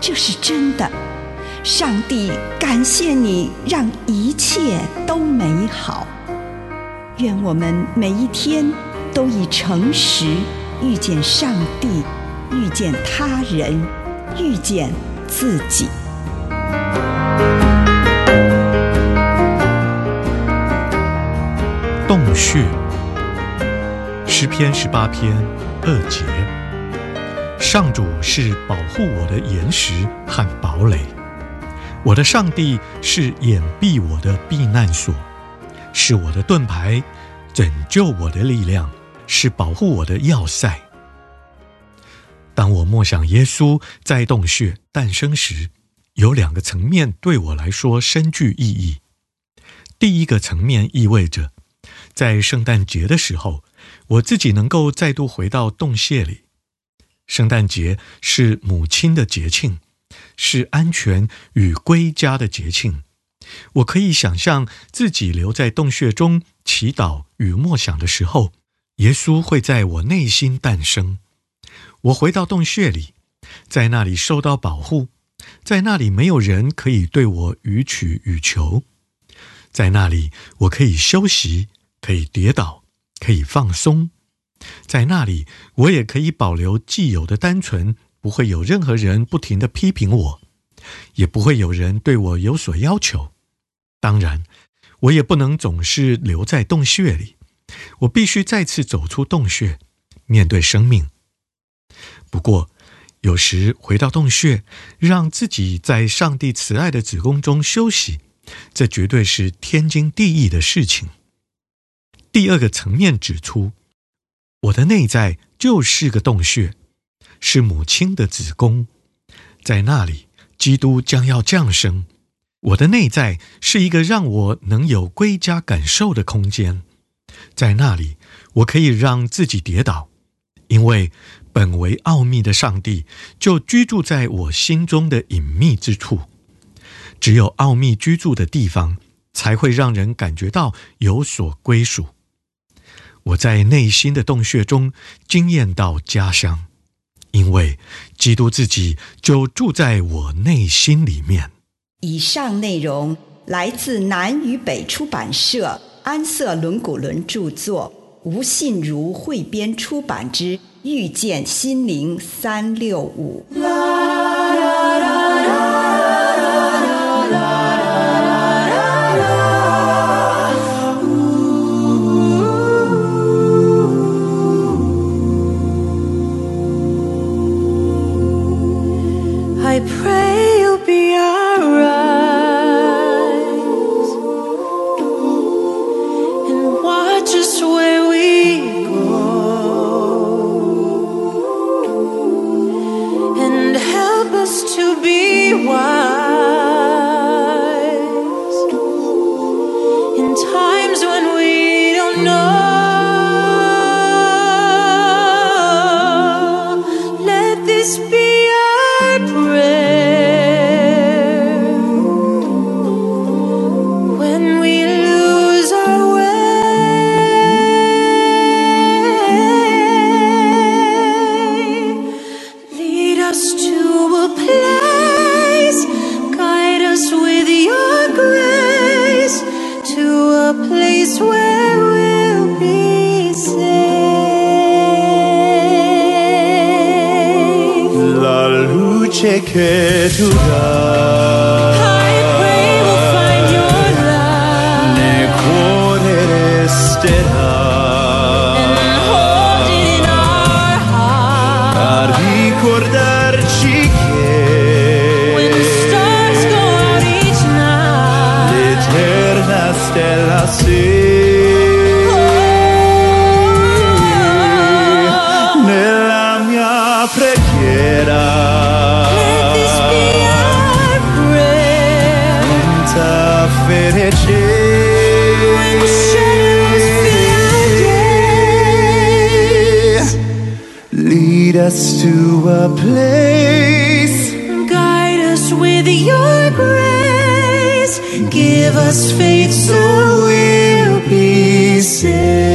这是真的，上帝感谢你，让一切都美好。愿我们每一天都以诚实遇见上帝，遇见他人，遇见自己。洞穴，诗篇十八篇二节。上主是保护我的岩石和堡垒，我的上帝是掩蔽我的避难所，是我的盾牌，拯救我的力量，是保护我的要塞。当我默想耶稣在洞穴诞生时，有两个层面对我来说深具意义。第一个层面意味着，在圣诞节的时候，我自己能够再度回到洞穴里。圣诞节是母亲的节庆，是安全与归家的节庆。我可以想象自己留在洞穴中祈祷与默想的时候，耶稣会在我内心诞生。我回到洞穴里，在那里受到保护，在那里没有人可以对我予取予求，在那里我可以休息，可以跌倒，可以放松。在那里，我也可以保留既有的单纯，不会有任何人不停地批评我，也不会有人对我有所要求。当然，我也不能总是留在洞穴里，我必须再次走出洞穴，面对生命。不过，有时回到洞穴，让自己在上帝慈爱的子宫中休息，这绝对是天经地义的事情。第二个层面指出。我的内在就是个洞穴，是母亲的子宫，在那里，基督将要降生。我的内在是一个让我能有归家感受的空间，在那里，我可以让自己跌倒，因为本为奥秘的上帝就居住在我心中的隐秘之处。只有奥秘居住的地方，才会让人感觉到有所归属。我在内心的洞穴中惊艳到家乡，因为基督自己就住在我内心里面。以上内容来自南与北出版社安瑟伦古伦著作，吴信如汇编出版之《遇见心灵三六五》。where we'll be safe. La luce che tu dai. A place. Guide us with your grace. Give us faith so we'll be saved.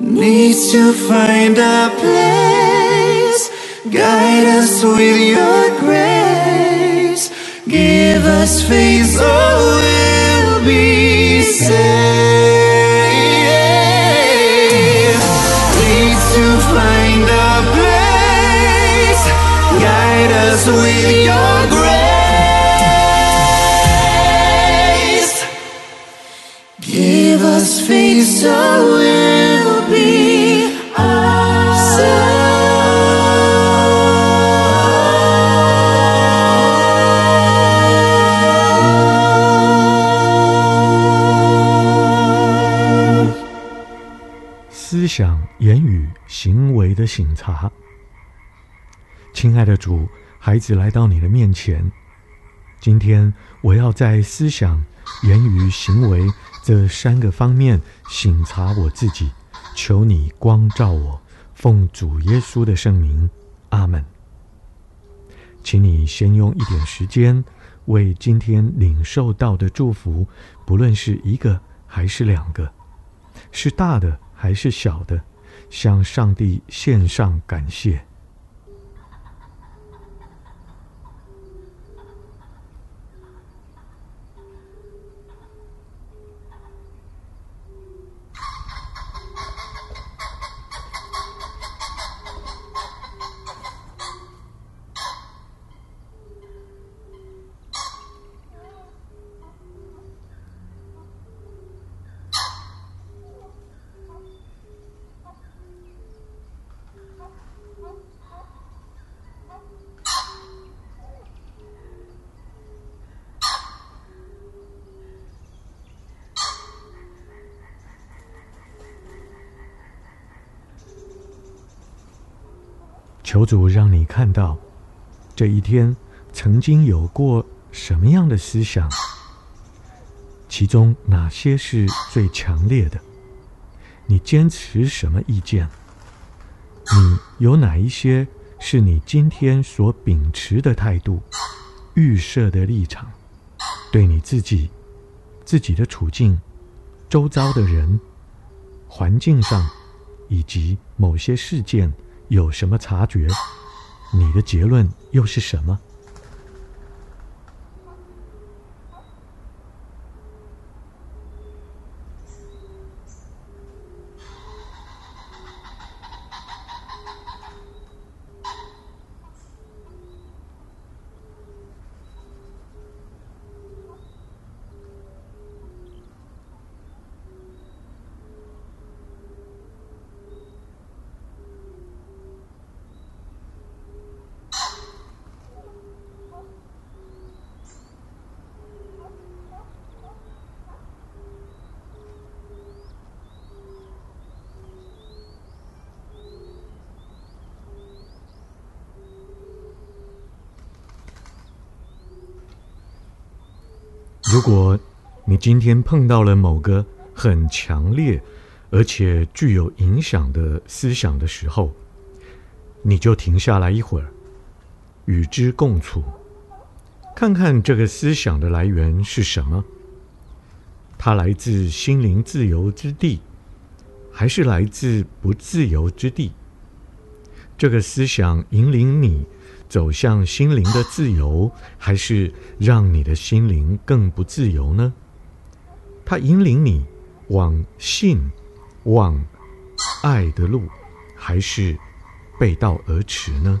Needs to find a place. Guide us with your grace. Give us faith so we'll be. Needs to find a place. Guide us with your. 思想、言语、行为的省察。亲爱的主，孩子来到你的面前，今天我要在思想、言语、行为这三个方面省察我自己，求你光照我，奉主耶稣的圣名，阿门。请你先用一点时间，为今天领受到的祝福，不论是一个还是两个，是大的还是小的，向上帝献上感谢。求主让你看到，这一天曾经有过什么样的思想，其中哪些是最强烈的？你坚持什么意见？你有哪一些是你今天所秉持的态度、预设的立场？对你自己、自己的处境、周遭的人、环境上，以及某些事件，有什么察觉？你的结论又是什么？如果你今天碰到了某个很强烈，而且具有影响的思想的时候，你就停下来一会儿，与之共处，看看这个思想的来源是什么？它来自心灵自由之地，还是来自不自由之地？这个思想引领你走向心灵的自由，还是让你的心灵更不自由呢？它引领你往信、往爱的路，还是背道而驰呢？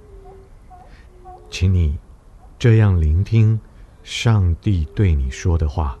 请你这样聆听上帝对你说的话。